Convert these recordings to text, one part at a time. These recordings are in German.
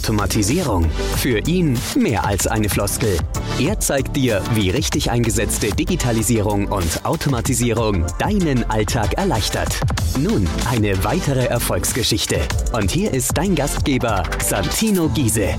Automatisierung. Für ihn mehr als eine Floskel. Er zeigt dir, wie richtig eingesetzte Digitalisierung und Automatisierung deinen Alltag erleichtert. Nun eine weitere Erfolgsgeschichte. Und hier ist dein Gastgeber, Santino Giese.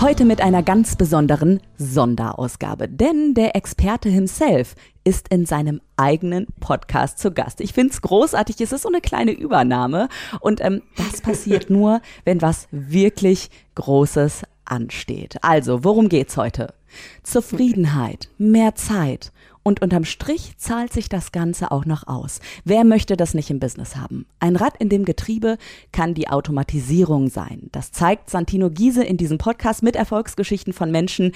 Heute mit einer ganz besonderen Sonderausgabe, denn der Experte himself ist in seinem eigenen Podcast zu Gast. Ich finde es großartig, es ist so eine kleine Übernahme und ähm, das passiert nur, wenn was wirklich Großes ansteht. Also, worum geht's heute? Zufriedenheit, mehr Zeit und unterm Strich zahlt sich das Ganze auch noch aus. Wer möchte das nicht im Business haben? Ein Rad in dem Getriebe kann die Automatisierung sein. Das zeigt Santino Giese in diesem Podcast mit Erfolgsgeschichten von Menschen,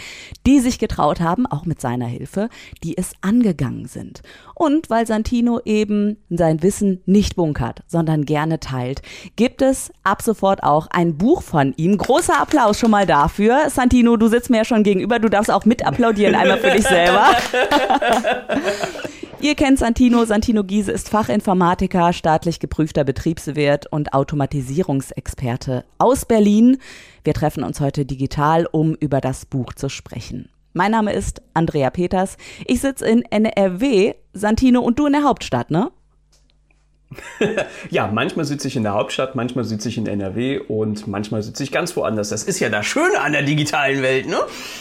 die sich getraut haben, auch mit seiner Hilfe, die es angegangen sind. Und weil Santino eben sein Wissen nicht bunkert, sondern gerne teilt, gibt es ab sofort auch ein Buch von ihm. Großer Applaus schon mal dafür. Santino, du sitzt mir ja schon gegenüber, du darfst auch mit applaudieren, einmal für dich selber. Ihr kennt Santino. Santino Giese ist Fachinformatiker, staatlich geprüfter Betriebswirt und Automatisierungsexperte aus Berlin. Wir treffen uns heute digital, um über das Buch zu sprechen. Mein Name ist Andrea Peters. Ich sitze in NRW, Santino, und du in der Hauptstadt, ne? ja, manchmal sitze ich in der Hauptstadt, manchmal sitze ich in NRW und manchmal sitze ich ganz woanders. Das ist ja das Schöne an der digitalen Welt, ne?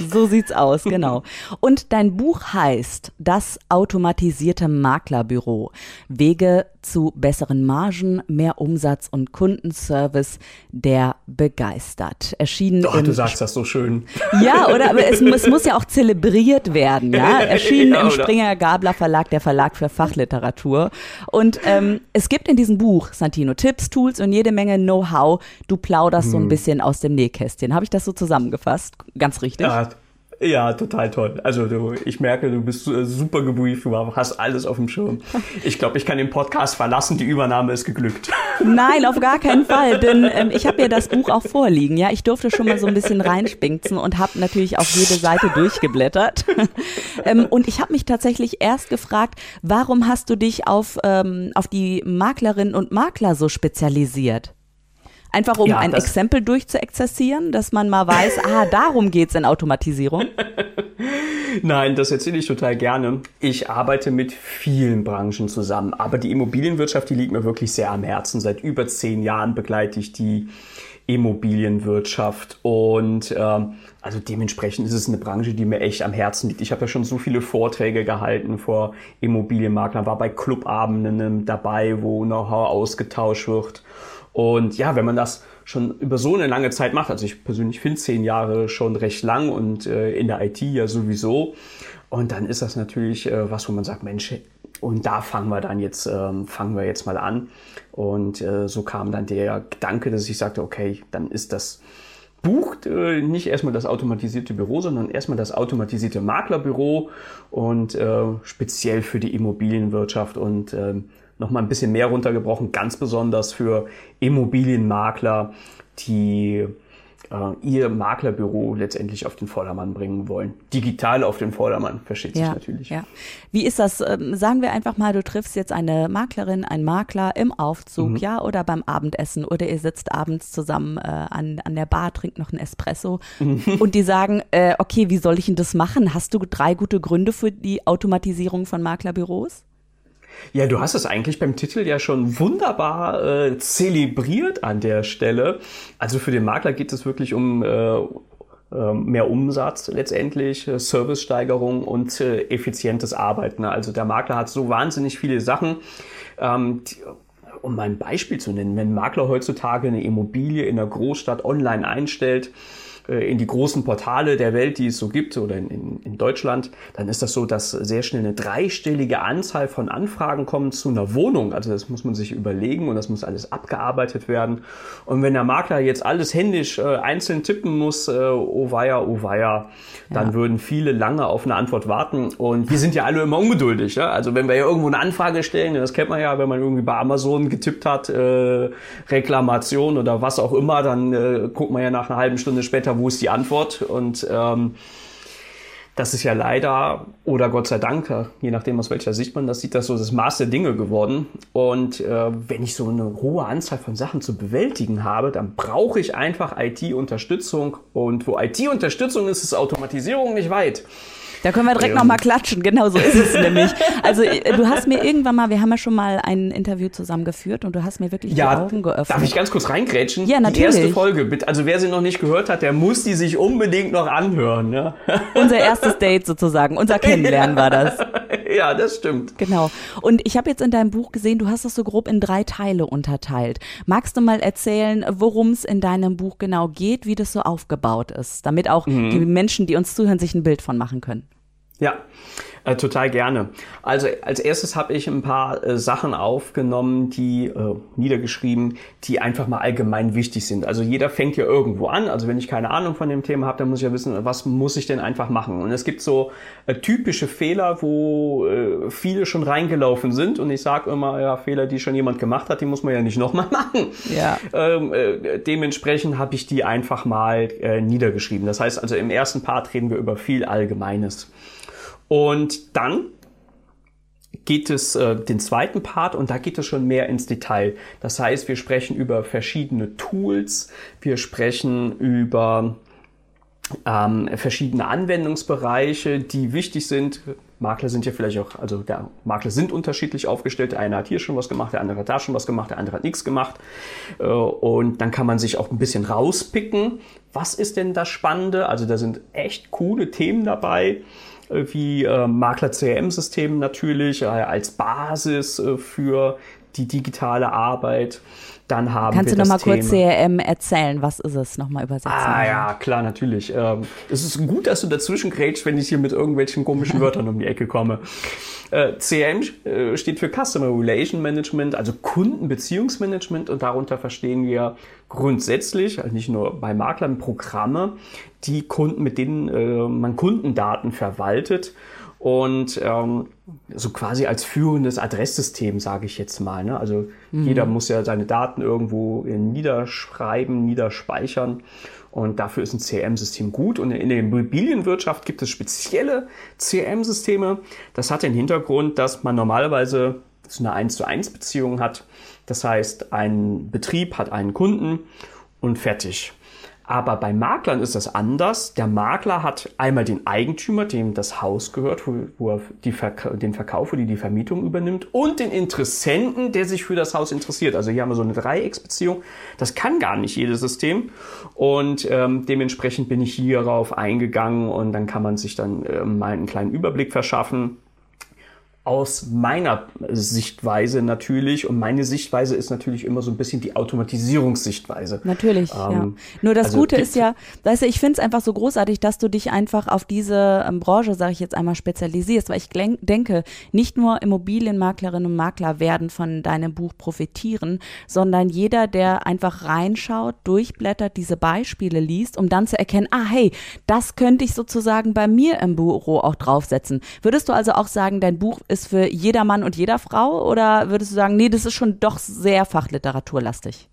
So sieht's aus, genau. Und dein Buch heißt Das automatisierte Maklerbüro. Wege zu besseren Margen, mehr Umsatz und Kundenservice, der begeistert. Erschienen. Doch, du sagst das so schön. Ja, oder? Aber es, es muss ja auch zelebriert werden, ja? Erschienen ja, im Springer Gabler Verlag, der Verlag für Fachliteratur. Und ähm, es gibt in diesem Buch, Santino, Tipps, Tools und jede Menge Know-how. Du plauderst hm. so ein hm. bisschen aus dem Nähkästchen. Habe ich das so zusammengefasst? Ganz richtig? Ja, ja, total toll. Also du, ich merke, du bist äh, super gebrieft, du hast alles auf dem Schirm. Ich glaube, ich kann den Podcast verlassen, die Übernahme ist geglückt. Nein, auf gar keinen Fall, denn ähm, ich habe ja das Buch auch vorliegen. Ja, ich durfte schon mal so ein bisschen reinspinkzen und habe natürlich auch jede Seite durchgeblättert. ähm, und ich habe mich tatsächlich erst gefragt, warum hast du dich auf, ähm, auf die Maklerinnen und Makler so spezialisiert? Einfach um ja, ein Exempel durchzuexerzieren, dass man mal weiß, ah, darum geht's in Automatisierung. Nein, das erzähle ich total gerne. Ich arbeite mit vielen Branchen zusammen, aber die Immobilienwirtschaft, die liegt mir wirklich sehr am Herzen. Seit über zehn Jahren begleite ich die Immobilienwirtschaft und ähm, also dementsprechend ist es eine Branche, die mir echt am Herzen liegt. Ich habe ja schon so viele Vorträge gehalten vor Immobilienmaklern, war bei Clubabenden dabei, wo Know-how ausgetauscht wird und ja, wenn man das schon über so eine lange Zeit macht, also ich persönlich finde zehn Jahre schon recht lang und äh, in der IT ja sowieso. Und dann ist das natürlich äh, was, wo man sagt, Mensch, und da fangen wir dann jetzt, ähm, fangen wir jetzt mal an. Und äh, so kam dann der Gedanke, dass ich sagte, okay, dann ist das Buch äh, nicht erstmal das automatisierte Büro, sondern erstmal das automatisierte Maklerbüro und äh, speziell für die Immobilienwirtschaft und ähm, nochmal ein bisschen mehr runtergebrochen, ganz besonders für Immobilienmakler, die äh, ihr Maklerbüro letztendlich auf den Vordermann bringen wollen. Digital auf den Vordermann, versteht sich natürlich. Ja. Wie ist das? Ähm, sagen wir einfach mal, du triffst jetzt eine Maklerin, einen Makler im Aufzug, mhm. ja, oder beim Abendessen oder ihr sitzt abends zusammen äh, an, an der Bar, trinkt noch einen Espresso mhm. und die sagen, äh, okay, wie soll ich denn das machen? Hast du drei gute Gründe für die Automatisierung von Maklerbüros? Ja, du hast es eigentlich beim Titel ja schon wunderbar äh, zelebriert an der Stelle. Also für den Makler geht es wirklich um äh, äh mehr Umsatz letztendlich, äh, Servicesteigerung und äh, effizientes Arbeiten. Also der Makler hat so wahnsinnig viele Sachen. Ähm, die, um mal ein Beispiel zu nennen, wenn ein Makler heutzutage eine Immobilie in der Großstadt online einstellt, in die großen Portale der Welt, die es so gibt oder in, in, in, Deutschland, dann ist das so, dass sehr schnell eine dreistellige Anzahl von Anfragen kommen zu einer Wohnung. Also das muss man sich überlegen und das muss alles abgearbeitet werden. Und wenn der Makler jetzt alles händisch äh, einzeln tippen muss, äh, oh weia, oh weia, dann ja. würden viele lange auf eine Antwort warten. Und wir sind ja alle immer ungeduldig. Ja? Also wenn wir ja irgendwo eine Anfrage stellen, das kennt man ja, wenn man irgendwie bei Amazon getippt hat, äh, Reklamation oder was auch immer, dann äh, guckt man ja nach einer halben Stunde später, wo ist die Antwort? Und ähm, das ist ja leider oder Gott sei Dank, je nachdem aus welcher Sicht man das sieht, das so das Maß der Dinge geworden. Und äh, wenn ich so eine hohe Anzahl von Sachen zu bewältigen habe, dann brauche ich einfach IT-Unterstützung. Und wo IT-Unterstützung ist, ist Automatisierung nicht weit. Da können wir direkt ähm. nochmal klatschen, genau so ist es nämlich. Also äh, du hast mir irgendwann mal, wir haben ja schon mal ein Interview zusammengeführt und du hast mir wirklich ja, die Augen geöffnet. Darf ich ganz kurz reingrätschen? Ja, natürlich. Die erste Folge, also wer sie noch nicht gehört hat, der muss die sich unbedingt noch anhören. Ja? Unser erstes Date sozusagen, unser Kennenlernen war das. Ja, das stimmt. Genau. Und ich habe jetzt in deinem Buch gesehen, du hast das so grob in drei Teile unterteilt. Magst du mal erzählen, worum es in deinem Buch genau geht, wie das so aufgebaut ist, damit auch mhm. die Menschen, die uns zuhören, sich ein Bild von machen können? Ja, äh, total gerne. Also als erstes habe ich ein paar äh, Sachen aufgenommen, die äh, niedergeschrieben, die einfach mal allgemein wichtig sind. Also jeder fängt ja irgendwo an. Also wenn ich keine Ahnung von dem Thema habe, dann muss ich ja wissen, was muss ich denn einfach machen. Und es gibt so äh, typische Fehler, wo äh, viele schon reingelaufen sind. Und ich sage immer, ja, Fehler, die schon jemand gemacht hat, die muss man ja nicht nochmal machen. Ja. Ähm, äh, dementsprechend habe ich die einfach mal niedergeschrieben. Das heißt also im ersten Part reden wir über viel Allgemeines. Und dann geht es äh, den zweiten Part und da geht es schon mehr ins Detail. Das heißt, wir sprechen über verschiedene Tools, wir sprechen über ähm, verschiedene Anwendungsbereiche, die wichtig sind. Makler sind ja vielleicht auch, also der Makler sind unterschiedlich aufgestellt. Der eine hat hier schon was gemacht, der andere hat da schon was gemacht, der andere hat nichts gemacht. Äh, und dann kann man sich auch ein bisschen rauspicken. Was ist denn das Spannende? Also da sind echt coole Themen dabei wie äh, Makler-CRM-System natürlich äh, als Basis äh, für die digitale Arbeit. Dann haben Kannst wir du nochmal kurz CRM erzählen? Was ist es? Nochmal übersetzen. Ah ja, klar, natürlich. Ähm, es ist gut, dass du dazwischen grätsch, wenn ich hier mit irgendwelchen komischen Wörtern um die Ecke komme. Äh, CRM äh, steht für Customer Relation Management, also Kundenbeziehungsmanagement und darunter verstehen wir grundsätzlich, also nicht nur bei Maklern, Programme, die Kunden, mit denen äh, man Kundendaten verwaltet und ähm, so quasi als führendes Adresssystem, sage ich jetzt mal. Ne? Also mhm. jeder muss ja seine Daten irgendwo niederschreiben, niederspeichern. Und dafür ist ein CRM-System gut. Und in der Immobilienwirtschaft gibt es spezielle CRM-Systeme. Das hat den Hintergrund, dass man normalerweise so eine 1 zu 1 Beziehung hat. Das heißt, ein Betrieb hat einen Kunden und fertig. Aber bei Maklern ist das anders. Der Makler hat einmal den Eigentümer, dem das Haus gehört, wo, wo er die Verka den Verkauf oder die Vermietung übernimmt, und den Interessenten, der sich für das Haus interessiert. Also hier haben wir so eine Dreiecksbeziehung. Das kann gar nicht jedes System. Und ähm, dementsprechend bin ich hierauf eingegangen und dann kann man sich dann äh, mal einen kleinen Überblick verschaffen aus meiner Sichtweise natürlich. Und meine Sichtweise ist natürlich immer so ein bisschen die Automatisierungssichtweise. Natürlich, ähm, ja. Nur das also Gute ist ja, weißt du, ich finde es einfach so großartig, dass du dich einfach auf diese ähm, Branche, sage ich jetzt einmal, spezialisierst, weil ich denke, nicht nur Immobilienmaklerinnen und Makler werden von deinem Buch profitieren, sondern jeder, der einfach reinschaut, durchblättert, diese Beispiele liest, um dann zu erkennen, ah hey, das könnte ich sozusagen bei mir im Büro auch draufsetzen. Würdest du also auch sagen, dein Buch ist ist für jeder Mann und jeder Frau? Oder würdest du sagen, nee, das ist schon doch sehr fachliteraturlastig?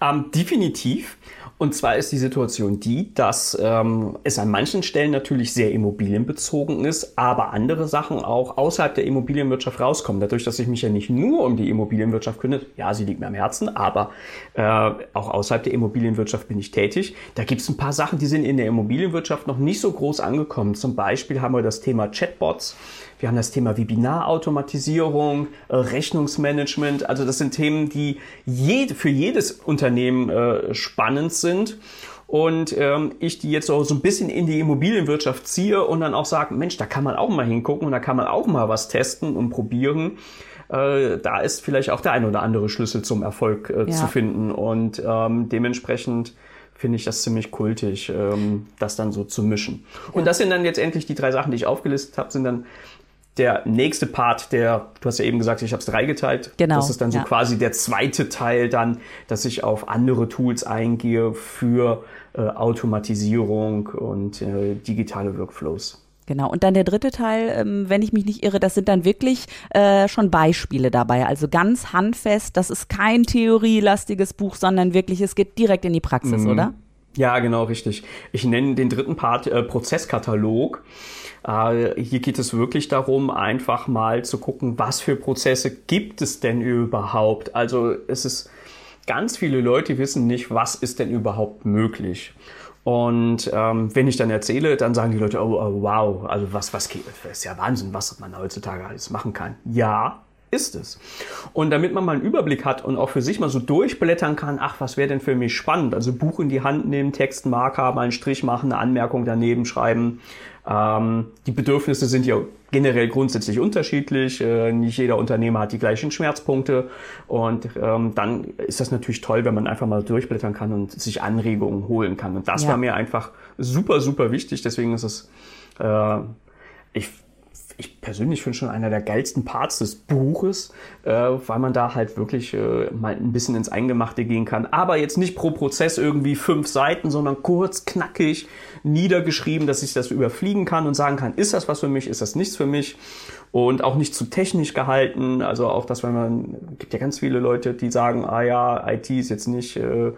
Ähm, definitiv. Und zwar ist die Situation die, dass ähm, es an manchen Stellen natürlich sehr immobilienbezogen ist, aber andere Sachen auch außerhalb der Immobilienwirtschaft rauskommen. Dadurch, dass ich mich ja nicht nur um die Immobilienwirtschaft kümmere, ja, sie liegt mir am Herzen, aber äh, auch außerhalb der Immobilienwirtschaft bin ich tätig. Da gibt es ein paar Sachen, die sind in der Immobilienwirtschaft noch nicht so groß angekommen. Zum Beispiel haben wir das Thema Chatbots. Wir haben das Thema Webinarautomatisierung, äh, Rechnungsmanagement. Also das sind Themen, die für jedes Unternehmen äh, spannend sind und ähm, ich die jetzt so, so ein bisschen in die Immobilienwirtschaft ziehe und dann auch sage, Mensch, da kann man auch mal hingucken und da kann man auch mal was testen und probieren. Äh, da ist vielleicht auch der ein oder andere Schlüssel zum Erfolg äh, ja. zu finden und ähm, dementsprechend finde ich das ziemlich kultig, ähm, das dann so zu mischen. Und das sind dann jetzt endlich die drei Sachen, die ich aufgelistet habe, sind dann der nächste Part, der, du hast ja eben gesagt, ich habe es dreigeteilt. Genau. Das ist dann so ja. quasi der zweite Teil dann, dass ich auf andere Tools eingehe für äh, Automatisierung und äh, digitale Workflows. Genau. Und dann der dritte Teil, ähm, wenn ich mich nicht irre, das sind dann wirklich äh, schon Beispiele dabei. Also ganz handfest. Das ist kein theorielastiges Buch, sondern wirklich, es geht direkt in die Praxis, mhm. oder? Ja, genau, richtig. Ich nenne den dritten Part äh, Prozesskatalog. Äh, hier geht es wirklich darum, einfach mal zu gucken, was für Prozesse gibt es denn überhaupt. Also es ist ganz viele Leute wissen nicht, was ist denn überhaupt möglich. Und ähm, wenn ich dann erzähle, dann sagen die Leute, oh, oh wow, also was, was geht, das ist ja Wahnsinn, was man heutzutage alles machen kann. Ja, ist es. Und damit man mal einen Überblick hat und auch für sich mal so durchblättern kann, ach, was wäre denn für mich spannend? Also Buch in die Hand nehmen, Text, Marker, mal einen Strich machen, eine Anmerkung daneben schreiben. Ähm, die Bedürfnisse sind ja generell grundsätzlich unterschiedlich. Äh, nicht jeder Unternehmer hat die gleichen Schmerzpunkte. Und ähm, dann ist das natürlich toll, wenn man einfach mal durchblättern kann und sich Anregungen holen kann. Und das ja. war mir einfach super, super wichtig. Deswegen ist es, äh, ich ich persönlich finde schon einer der geilsten Parts des Buches, äh, weil man da halt wirklich äh, mal ein bisschen ins Eingemachte gehen kann. Aber jetzt nicht pro Prozess irgendwie fünf Seiten, sondern kurz, knackig, niedergeschrieben, dass ich das überfliegen kann und sagen kann, ist das was für mich, ist das nichts für mich? Und auch nicht zu technisch gehalten. Also auch das, wenn man, gibt ja ganz viele Leute, die sagen, ah ja, IT ist jetzt nicht, äh,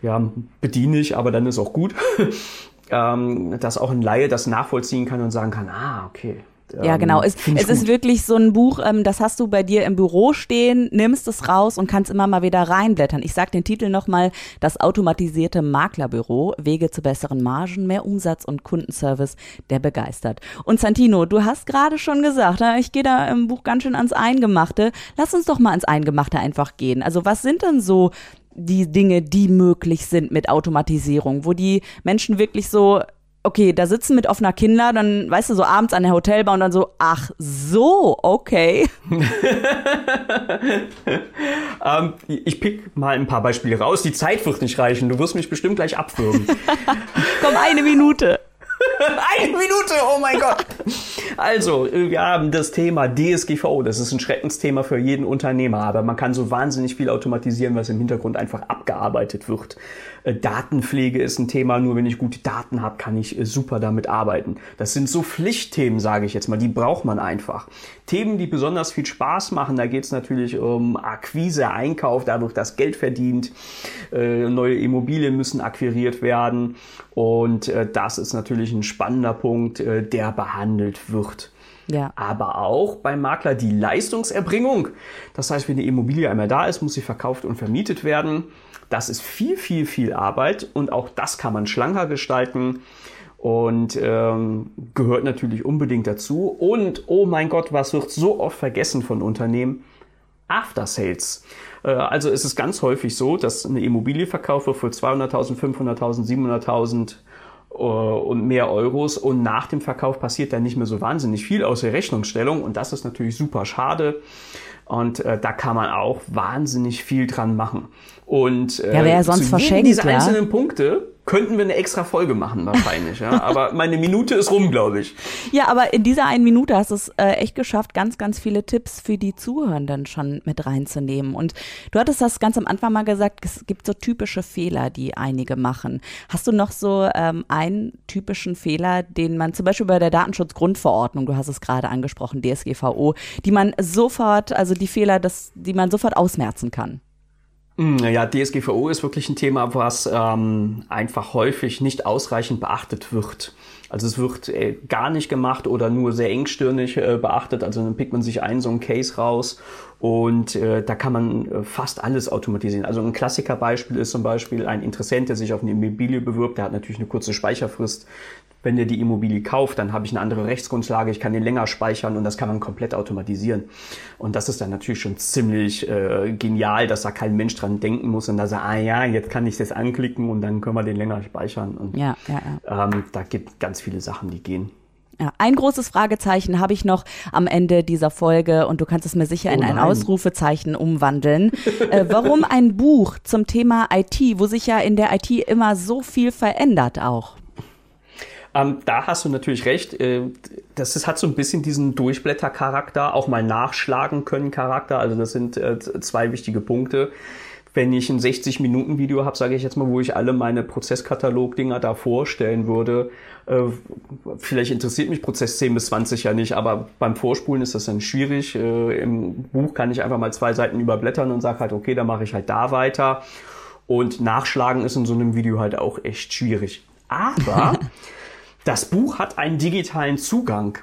ja, bediene ich, aber dann ist auch gut. ähm, dass auch ein Laie das nachvollziehen kann und sagen kann, ah, okay, ja, genau. Es, es ist wirklich so ein Buch, ähm, das hast du bei dir im Büro stehen, nimmst es raus und kannst immer mal wieder reinblättern. Ich sag den Titel nochmal, das automatisierte Maklerbüro, Wege zu besseren Margen, mehr Umsatz und Kundenservice, der begeistert. Und Santino, du hast gerade schon gesagt, ich gehe da im Buch ganz schön ans Eingemachte. Lass uns doch mal ans Eingemachte einfach gehen. Also was sind denn so die Dinge, die möglich sind mit Automatisierung, wo die Menschen wirklich so okay, da sitzen mit offener Kinder, dann, weißt du, so abends an der Hotelbar und dann so, ach so, okay. ähm, ich pick mal ein paar Beispiele raus. Die Zeit wird nicht reichen. Du wirst mich bestimmt gleich abwürgen. Komm, eine Minute. Eine Minute, oh mein Gott. Also, wir haben das Thema DSGVO. Das ist ein Schreckensthema für jeden Unternehmer, aber man kann so wahnsinnig viel automatisieren, was im Hintergrund einfach abgearbeitet wird. Äh, Datenpflege ist ein Thema, nur wenn ich gute Daten habe, kann ich äh, super damit arbeiten. Das sind so Pflichtthemen, sage ich jetzt mal, die braucht man einfach. Themen, die besonders viel Spaß machen, da geht es natürlich um Akquise, Einkauf, dadurch, dass Geld verdient, äh, neue Immobilien müssen akquiriert werden und das ist natürlich ein spannender Punkt, der behandelt wird. Ja. Aber auch beim Makler die Leistungserbringung. Das heißt, wenn die Immobilie einmal da ist, muss sie verkauft und vermietet werden. Das ist viel, viel, viel Arbeit und auch das kann man schlanker gestalten und ähm, gehört natürlich unbedingt dazu. Und oh mein Gott, was wird so oft vergessen von Unternehmen? After Sales. Äh, also ist es ganz häufig so, dass eine Immobilie verkauft wird für 200.000, 500.000, 700.000 und mehr Euros und nach dem Verkauf passiert dann nicht mehr so wahnsinnig viel außer Rechnungsstellung und das ist natürlich super schade und äh, da kann man auch wahnsinnig viel dran machen. Und äh, ja, wer sonst verschenkt, diese ja? einzelnen Punkte könnten wir eine extra Folge machen wahrscheinlich. ja. Aber meine Minute ist rum, glaube ich. Ja, aber in dieser einen Minute hast du es äh, echt geschafft, ganz, ganz viele Tipps für die Zuhörenden schon mit reinzunehmen. Und du hattest das ganz am Anfang mal gesagt, es gibt so typische Fehler, die einige machen. Hast du noch so ähm, einen typischen Fehler, den man zum Beispiel bei der Datenschutzgrundverordnung, du hast es gerade angesprochen, DSGVO, die man sofort, also die Fehler, das, die man sofort ausmerzen kann? Hm, ja, DSGVO ist wirklich ein Thema, was ähm, einfach häufig nicht ausreichend beachtet wird. Also es wird äh, gar nicht gemacht oder nur sehr engstirnig äh, beachtet. Also dann pickt man sich einen so einen Case raus und äh, da kann man äh, fast alles automatisieren. Also ein Klassikerbeispiel ist zum Beispiel ein Interessent, der sich auf eine Immobilie bewirbt. Der hat natürlich eine kurze Speicherfrist wenn der die Immobilie kauft, dann habe ich eine andere Rechtsgrundlage, ich kann den länger speichern und das kann man komplett automatisieren. Und das ist dann natürlich schon ziemlich äh, genial, dass da kein Mensch dran denken muss und da sagt, ah ja, jetzt kann ich das anklicken und dann können wir den länger speichern. Und ja, ja, ja. Ähm, da gibt ganz viele Sachen, die gehen. Ja, ein großes Fragezeichen habe ich noch am Ende dieser Folge und du kannst es mir sicher oh in ein Ausrufezeichen umwandeln. äh, warum ein Buch zum Thema IT, wo sich ja in der IT immer so viel verändert auch? Ähm, da hast du natürlich recht. Äh, das ist, hat so ein bisschen diesen Durchblättercharakter, auch mal nachschlagen können Charakter. Also das sind äh, zwei wichtige Punkte. Wenn ich ein 60-Minuten-Video habe, sage ich jetzt mal, wo ich alle meine Prozesskatalog-Dinger da vorstellen würde, äh, vielleicht interessiert mich Prozess 10 bis 20 ja nicht, aber beim Vorspulen ist das dann schwierig. Im Buch kann ich einfach mal zwei Seiten überblättern und sage halt, okay, dann mache ich halt da weiter. Und nachschlagen ist in so einem Video halt auch echt schwierig. Aber das Buch hat einen digitalen Zugang.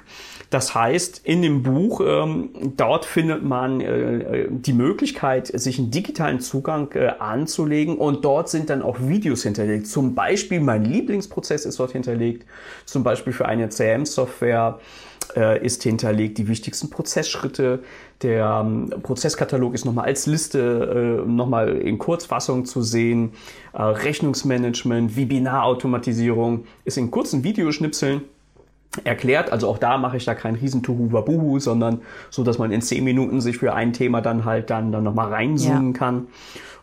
Das heißt, in dem Buch, ähm, dort findet man äh, die Möglichkeit, sich einen digitalen Zugang äh, anzulegen und dort sind dann auch Videos hinterlegt. Zum Beispiel mein Lieblingsprozess ist dort hinterlegt, zum Beispiel für eine CM-Software äh, ist hinterlegt die wichtigsten Prozessschritte. Der ähm, Prozesskatalog ist nochmal als Liste äh, nochmal in Kurzfassung zu sehen. Äh, Rechnungsmanagement, Webinarautomatisierung ist in kurzen Videoschnipseln erklärt. Also auch da mache ich da kein Riesentuhu Wabuhu, sondern so, dass man in zehn Minuten sich für ein Thema dann halt dann, dann nochmal reinzoomen ja. kann.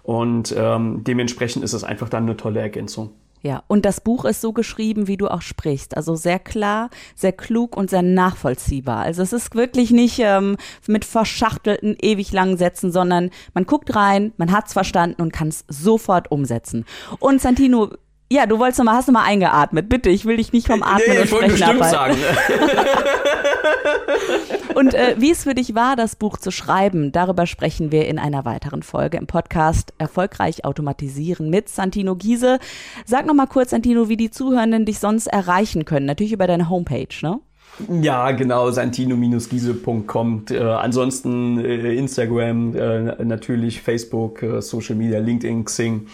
Und ähm, dementsprechend ist es einfach dann eine tolle Ergänzung. Ja, und das Buch ist so geschrieben, wie du auch sprichst. Also sehr klar, sehr klug und sehr nachvollziehbar. Also es ist wirklich nicht ähm, mit verschachtelten, ewig langen Sätzen, sondern man guckt rein, man hat's verstanden und kann es sofort umsetzen. Und Santino, ja, du wolltest noch mal, hast noch mal eingeatmet. Bitte, ich will dich nicht vom Atmen nee, und Sprechen abhalten. sagen. und äh, wie es für dich war, das Buch zu schreiben, darüber sprechen wir in einer weiteren Folge im Podcast Erfolgreich automatisieren mit Santino Giese. Sag noch mal kurz, Santino, wie die Zuhörenden dich sonst erreichen können. Natürlich über deine Homepage, ne? Ja, genau, santino-giese.com. Äh, ansonsten äh, Instagram, äh, natürlich Facebook, äh, Social Media, LinkedIn, Xing.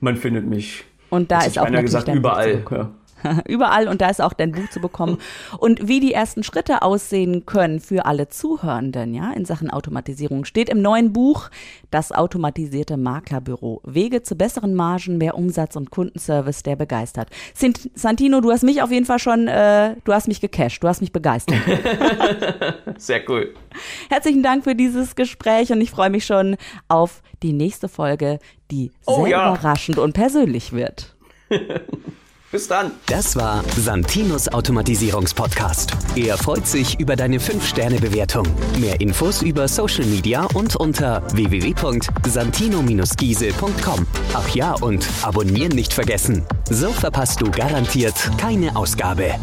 Man findet mich und da ist auch natürlich gesagt, überall. Ja. Überall und da ist auch dein Buch zu bekommen. Und wie die ersten Schritte aussehen können für alle Zuhörenden, ja, in Sachen Automatisierung, steht im neuen Buch Das automatisierte Maklerbüro. Wege zu besseren Margen, mehr Umsatz und Kundenservice, der begeistert. Santino, du hast mich auf jeden Fall schon, äh, du hast mich gecasht, du hast mich begeistert. Sehr cool. Herzlichen Dank für dieses Gespräch und ich freue mich schon auf die nächste Folge, die oh, sehr ja. überraschend und persönlich wird. Bis dann. Das war Santinos Automatisierungspodcast. Er freut sich über deine 5-Sterne-Bewertung. Mehr Infos über Social Media und unter www.santino-giese.com. Ach ja, und abonnieren nicht vergessen. So verpasst du garantiert keine Ausgabe.